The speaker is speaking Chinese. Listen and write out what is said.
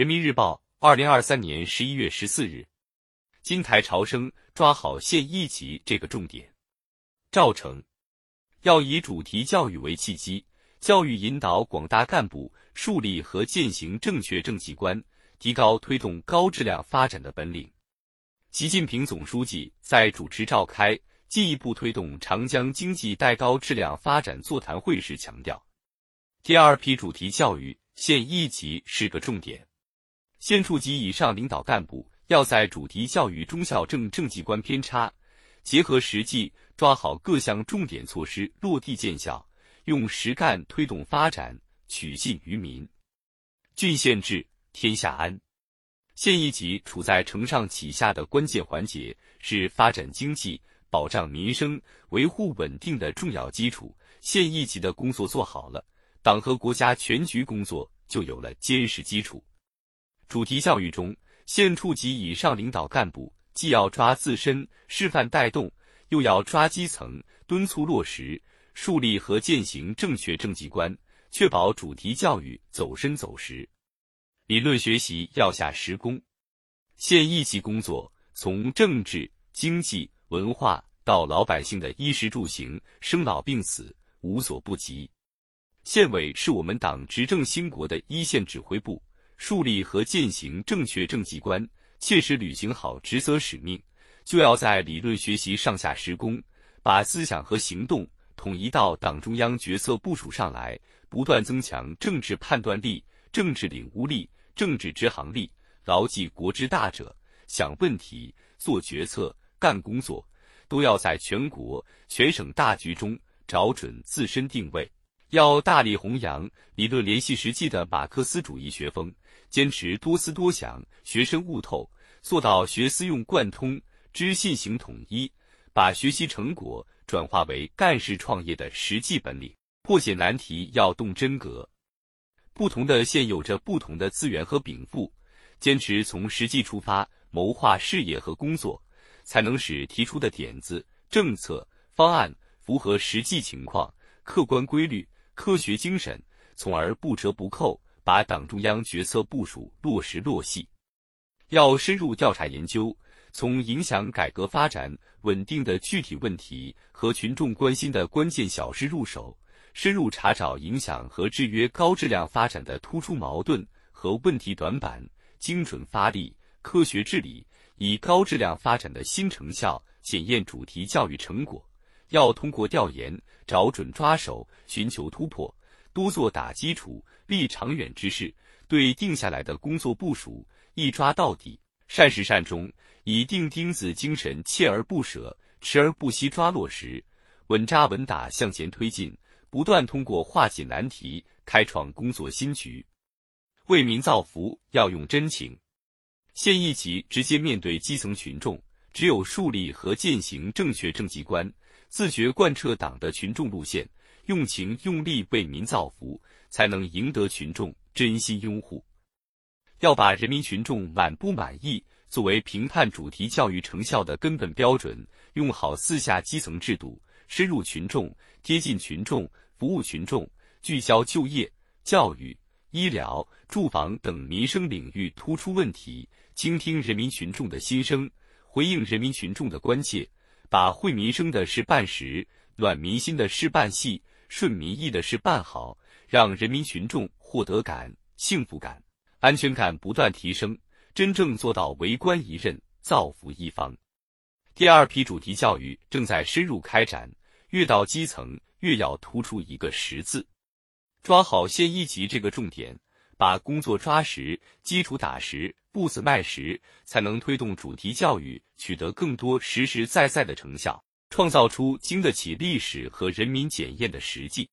人民日报，二零二三年十一月十四日，金台潮生抓好县一级这个重点。赵成，要以主题教育为契机，教育引导广大干部树立和践行正确政绩观，提高推动高质量发展的本领。习近平总书记在主持召开进一步推动长江经济带高质量发展座谈会时强调，第二批主题教育县一级是个重点，县处级以上领导干部要在主题教育中校正政绩观偏差，结合实际抓好各项重点措施落地见效，用实干推动发展，取信于民，郡县治天下安。县一级处在承上启下的关键环节，是发展经济、保障民生、维护稳定的重要基础。县一级的工作做好了，党和国家全局工作就有了坚实基础。主题教育中，县处级以上领导干部既要抓自身示范带动，又要抓基层敦促落实，树立和践行正确政绩观，确保主题教育走深走实。理论学习要下实功，县一级工作从政治、经济、文化到老百姓的衣食住行、生老病死无所不及。县委是我们党执政兴国的一线指挥部，树立和践行正确政绩观，切实履行好职责使命，就要在理论学习上下实功，把思想和行动统一到党中央决策部署上来，不断增强政治判断力、政治领悟力。政治执行力，牢记国之大者，想问题、做决策、干工作，都要在全国、全省大局中找准自身定位。要大力弘扬理论联系实际的马克思主义学风，坚持多思多想、学深悟透，做到学思用贯通、知信行统一，把学习成果转化为干事创业的实际本领。破解难题要动真格。不同的县有着不同的资源和禀赋，坚持从实际出发谋划事业和工作，才能使提出的点子、政策、方案符合实际情况、客观规律、科学精神，从而不折不扣把党中央决策部署落实落细。要深入调查研究，从影响改革发展稳定的具体问题和群众关心的关键小事入手。深入查找影响和制约高质量发展的突出矛盾和问题短板，精准发力，科学治理，以高质量发展的新成效检验主题教育成果。要通过调研找准抓手，寻求突破，多做打基础、立长远之事。对定下来的工作部署一抓到底，善始善终，以钉钉子精神，锲而不舍、持而不息抓落实，稳扎稳打向前推进。不断通过化解难题，开创工作新局，为民造福要用真情。县一级直接面对基层群众，只有树立和践行正确政绩观，自觉贯彻党的群众路线，用情用力为民造福，才能赢得群众真心拥护。要把人民群众满不满意作为评判主题教育成效的根本标准，用好四下基层制度，深入群众，贴近群众。服务群众，聚焦就业、教育、医疗、住房等民生领域突出问题，倾听人民群众的心声，回应人民群众的关切，把惠民生的事办实，暖民心的事办细，顺民意的事办好，让人民群众获得感、幸福感、安全感不断提升，真正做到为官一任，造福一方。第二批主题教育正在深入开展，越到基层。越要突出一个实字，抓好县一级这个重点，把工作抓实，基础打实，步子迈实，才能推动主题教育取得更多实实在在的成效，创造出经得起历史和人民检验的实际。